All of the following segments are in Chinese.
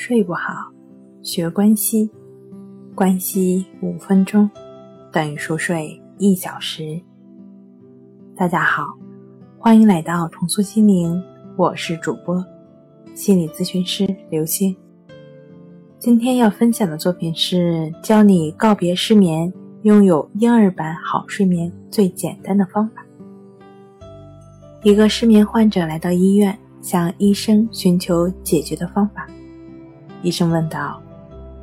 睡不好，学关西，关西五分钟等于熟睡一小时。大家好，欢迎来到重塑心灵，我是主播心理咨询师刘星。今天要分享的作品是教你告别失眠，拥有婴儿般好睡眠最简单的方法。一个失眠患者来到医院，向医生寻求解决的方法。医生问道：“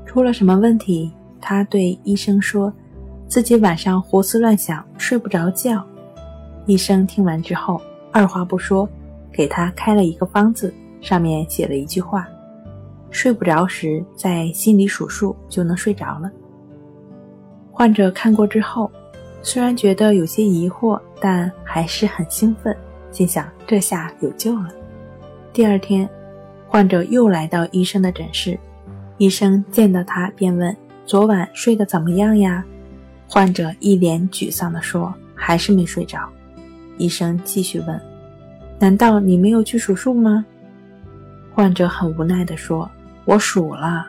出了什么问题？”他对医生说：“自己晚上胡思乱想，睡不着觉。”医生听完之后，二话不说，给他开了一个方子，上面写了一句话：“睡不着时，在心里数数就能睡着了。”患者看过之后，虽然觉得有些疑惑，但还是很兴奋，心想：“这下有救了。”第二天。患者又来到医生的诊室，医生见到他便问：“昨晚睡得怎么样呀？”患者一脸沮丧地说：“还是没睡着。”医生继续问：“难道你没有去数数吗？”患者很无奈地说：“我数了，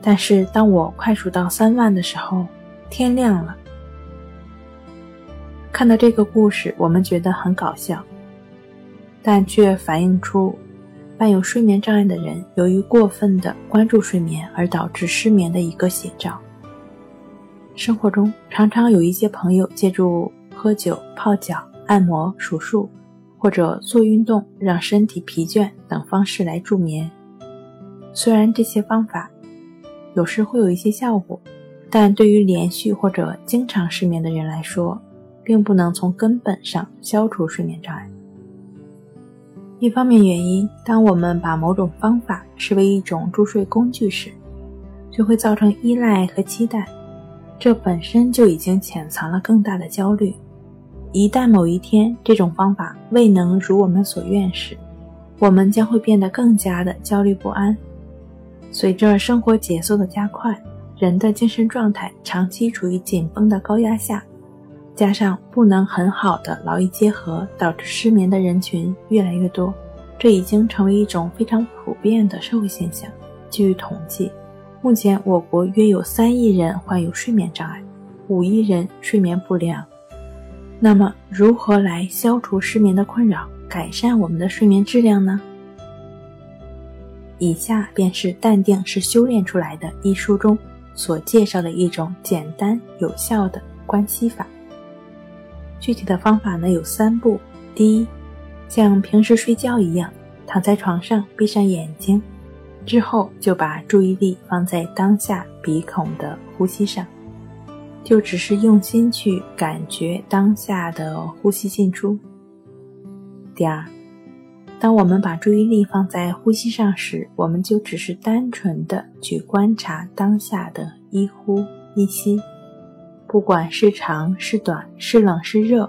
但是当我快数到三万的时候，天亮了。”看到这个故事，我们觉得很搞笑，但却反映出。伴有睡眠障碍的人，由于过分的关注睡眠而导致失眠的一个写照。生活中常常有一些朋友借助喝酒、泡脚、按摩、数数，或者做运动让身体疲倦等方式来助眠。虽然这些方法有时会有一些效果，但对于连续或者经常失眠的人来说，并不能从根本上消除睡眠障碍。一方面原因，当我们把某种方法视为一种助睡工具时，就会造成依赖和期待，这本身就已经潜藏了更大的焦虑。一旦某一天这种方法未能如我们所愿时，我们将会变得更加的焦虑不安。随着生活节奏的加快，人的精神状态长期处于紧绷的高压下。加上不能很好的劳逸结合，导致失眠的人群越来越多，这已经成为一种非常普遍的社会现象。据统计，目前我国约有三亿人患有睡眠障碍，五亿人睡眠不良。那么，如何来消除失眠的困扰，改善我们的睡眠质量呢？以下便是《淡定是修炼出来的》一书中所介绍的一种简单有效的关系法。具体的方法呢有三步：第一，像平时睡觉一样，躺在床上，闭上眼睛，之后就把注意力放在当下鼻孔的呼吸上，就只是用心去感觉当下的呼吸进出。第二，当我们把注意力放在呼吸上时，我们就只是单纯的去观察当下的一呼一吸。不管是长是短，是冷是热，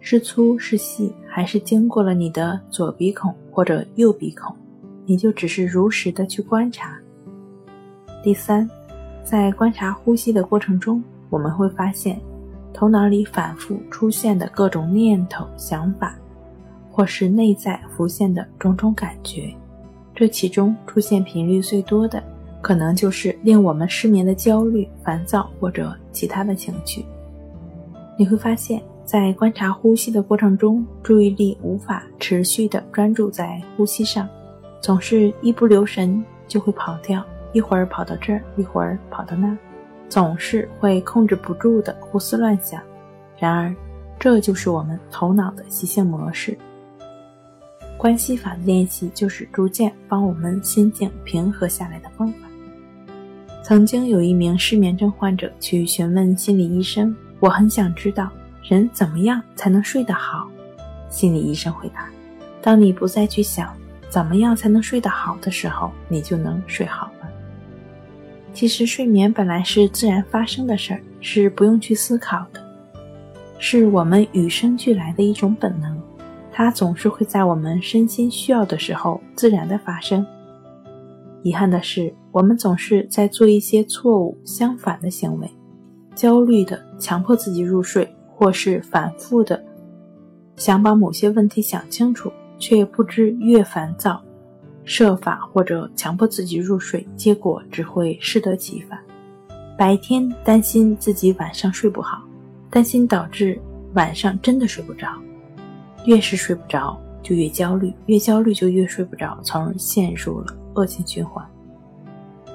是粗是细，还是经过了你的左鼻孔或者右鼻孔，你就只是如实的去观察。第三，在观察呼吸的过程中，我们会发现头脑里反复出现的各种念头、想法，或是内在浮现的种种感觉，这其中出现频率最多的。可能就是令我们失眠的焦虑、烦躁或者其他的情绪。你会发现在观察呼吸的过程中，注意力无法持续的专注在呼吸上，总是一不留神就会跑掉，一会儿跑到这儿，一会儿跑到那儿，总是会控制不住的胡思乱想。然而，这就是我们头脑的习性模式。关系法的练习就是逐渐帮我们心境平和下来的方法。曾经有一名失眠症患者去询问心理医生：“我很想知道人怎么样才能睡得好。”心理医生回答：“当你不再去想怎么样才能睡得好的时候，你就能睡好了。”其实睡眠本来是自然发生的事儿，是不用去思考的，是我们与生俱来的一种本能，它总是会在我们身心需要的时候自然的发生。遗憾的是。我们总是在做一些错误相反的行为，焦虑的强迫自己入睡，或是反复的想把某些问题想清楚，却不知越烦躁，设法或者强迫自己入睡，结果只会适得其反。白天担心自己晚上睡不好，担心导致晚上真的睡不着，越是睡不着就越焦虑，越焦虑就越睡不着，从而陷入了恶性循环。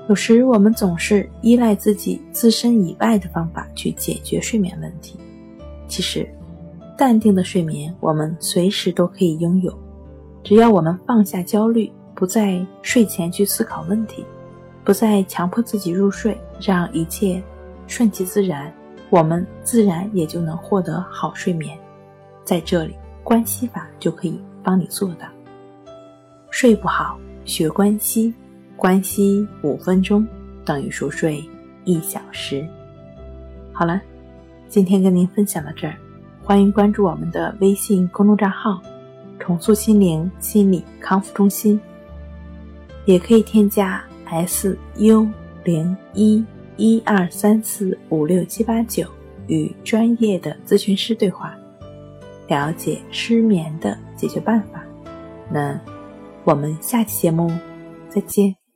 有时我们总是依赖自己自身以外的方法去解决睡眠问题，其实，淡定的睡眠我们随时都可以拥有，只要我们放下焦虑，不在睡前去思考问题。不再强迫自己入睡，让一切顺其自然，我们自然也就能获得好睡眠。在这里，关系法就可以帮你做到。睡不好，学关系，关息五分钟等于熟睡一小时。好了，今天跟您分享到这儿，欢迎关注我们的微信公众账号“重塑心灵心理康复中心”，也可以添加。S U 零一一二三四五六七八九，与专业的咨询师对话，了解失眠的解决办法。那我们下期节目再见。